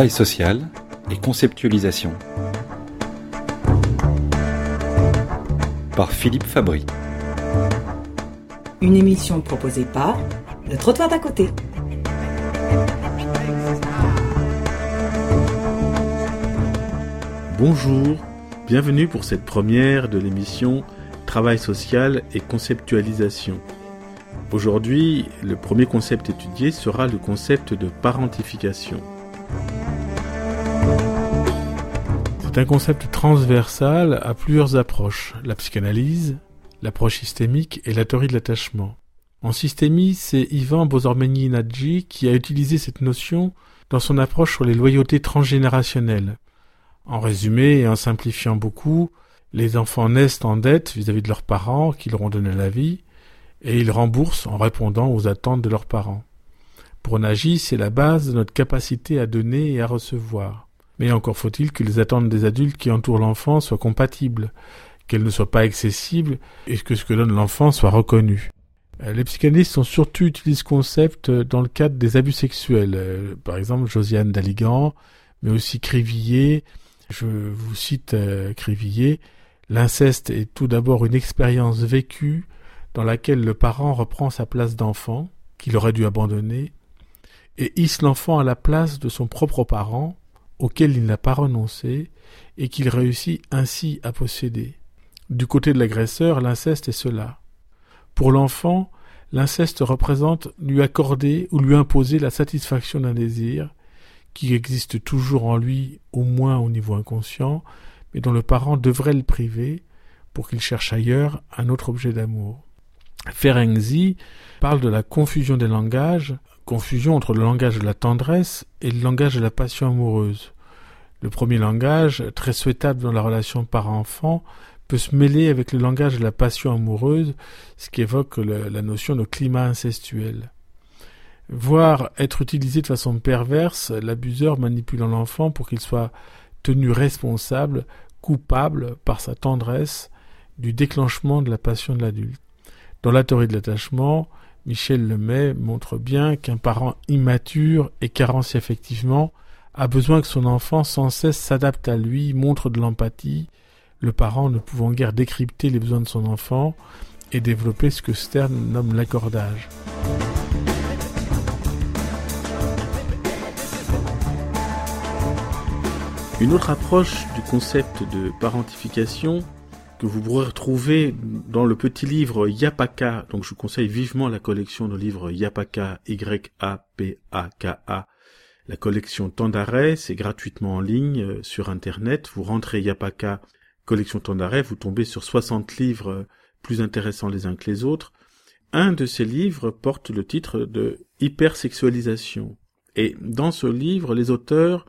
Travail social et conceptualisation. Par Philippe Fabry. Une émission proposée par Le Trottoir d'à côté. Bonjour, bienvenue pour cette première de l'émission Travail social et conceptualisation. Aujourd'hui, le premier concept étudié sera le concept de parentification. C'est un concept transversal à plusieurs approches, la psychanalyse, l'approche systémique et la théorie de l'attachement. En systémie, c'est Ivan Bozormeni-Nadji qui a utilisé cette notion dans son approche sur les loyautés transgénérationnelles. En résumé et en simplifiant beaucoup, les enfants naissent en dette vis-à-vis -vis de leurs parents qui leur ont donné la vie, et ils remboursent en répondant aux attentes de leurs parents. Pour Nagy, c'est la base de notre capacité à donner et à recevoir. Mais encore faut-il que les attentes des adultes qui entourent l'enfant soient compatibles, qu'elles ne soient pas excessibles et que ce que donne l'enfant soit reconnu. Euh, les psychanalystes ont surtout utilisé ce concept dans le cadre des abus sexuels. Euh, par exemple, Josiane Daligan, mais aussi Crivillier. Je vous cite euh, Crivillier. L'inceste est tout d'abord une expérience vécue dans laquelle le parent reprend sa place d'enfant, qu'il aurait dû abandonner, et hisse l'enfant à la place de son propre parent, auquel il n'a pas renoncé, et qu'il réussit ainsi à posséder. Du côté de l'agresseur, l'inceste est cela. Pour l'enfant, l'inceste représente lui accorder ou lui imposer la satisfaction d'un désir, qui existe toujours en lui, au moins au niveau inconscient, mais dont le parent devrait le priver pour qu'il cherche ailleurs un autre objet d'amour. Ferenczi parle de la confusion des langages, confusion entre le langage de la tendresse et le langage de la passion amoureuse. Le premier langage, très souhaitable dans la relation parent-enfant, peut se mêler avec le langage de la passion amoureuse, ce qui évoque la notion de climat incestuel. Voire être utilisé de façon perverse, l'abuseur manipulant l'enfant pour qu'il soit tenu responsable, coupable par sa tendresse du déclenchement de la passion de l'adulte. Dans la théorie de l'attachement, Michel Lemay montre bien qu'un parent immature et carence effectivement a besoin que son enfant sans cesse s'adapte à lui, montre de l'empathie, le parent ne pouvant guère décrypter les besoins de son enfant et développer ce que Stern nomme l'accordage. Une autre approche du concept de parentification que vous pourrez retrouver dans le petit livre Yapaka. Donc je vous conseille vivement la collection de livres Yapaka, Y-A-P-A-K-A. La collection d'arrêt, c'est gratuitement en ligne euh, sur Internet. Vous rentrez Yapaka, collection d'arrêt, vous tombez sur 60 livres euh, plus intéressants les uns que les autres. Un de ces livres porte le titre de Hypersexualisation. Et dans ce livre, les auteurs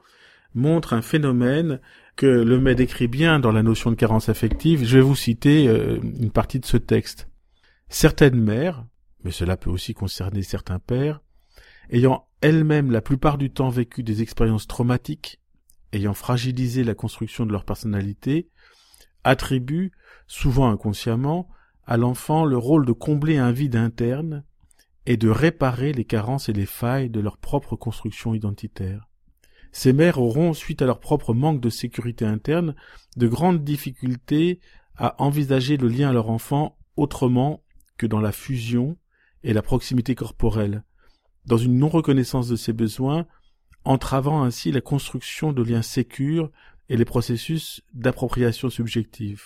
montrent un phénomène que Lemay décrit bien dans la notion de carence affective, je vais vous citer euh, une partie de ce texte. Certaines mères, mais cela peut aussi concerner certains pères, ayant elles-mêmes la plupart du temps vécu des expériences traumatiques, ayant fragilisé la construction de leur personnalité, attribuent, souvent inconsciemment, à l'enfant le rôle de combler un vide interne et de réparer les carences et les failles de leur propre construction identitaire. Ces mères auront, suite à leur propre manque de sécurité interne, de grandes difficultés à envisager le lien à leur enfant autrement que dans la fusion et la proximité corporelle, dans une non-reconnaissance de ses besoins, entravant ainsi la construction de liens sécures et les processus d'appropriation subjective.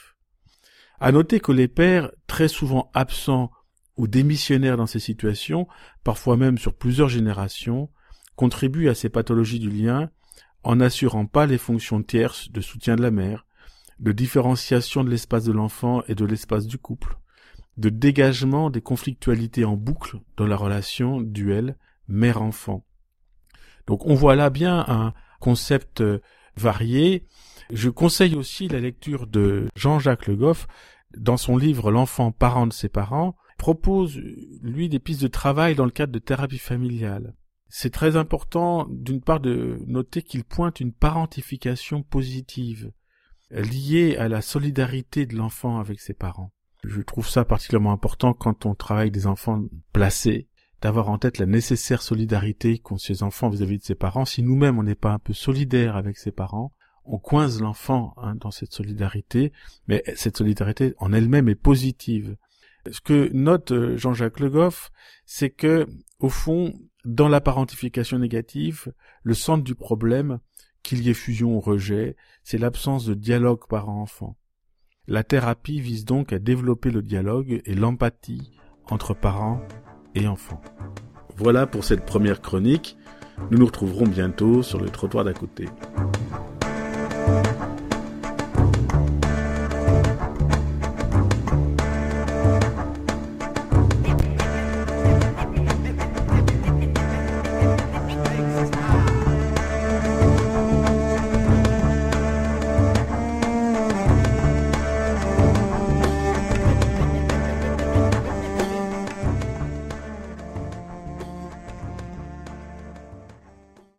À noter que les pères, très souvent absents ou démissionnaires dans ces situations, parfois même sur plusieurs générations, contribuent à ces pathologies du lien en n'assurant pas les fonctions tierces de soutien de la mère, de différenciation de l'espace de l'enfant et de l'espace du couple, de dégagement des conflictualités en boucle dans la relation duel mère-enfant. Donc on voit là bien un concept euh, varié. Je conseille aussi la lecture de Jean-Jacques Le Goff dans son livre L'enfant parent de ses parents, propose lui des pistes de travail dans le cadre de thérapie familiale. C'est très important, d'une part, de noter qu'il pointe une parentification positive, liée à la solidarité de l'enfant avec ses parents. Je trouve ça particulièrement important quand on travaille des enfants placés, d'avoir en tête la nécessaire solidarité qu'ont ses enfants vis-à-vis de ses parents. Si nous-mêmes on n'est pas un peu solidaire avec ses parents, on coince l'enfant hein, dans cette solidarité, mais cette solidarité en elle-même est positive. Ce que note euh, Jean-Jacques Le Goff, c'est que, au fond, dans la parentification négative, le centre du problème, qu'il y ait fusion ou rejet, c'est l'absence de dialogue parent-enfant. La thérapie vise donc à développer le dialogue et l'empathie entre parents et enfants. Voilà pour cette première chronique. Nous nous retrouverons bientôt sur le trottoir d'à côté.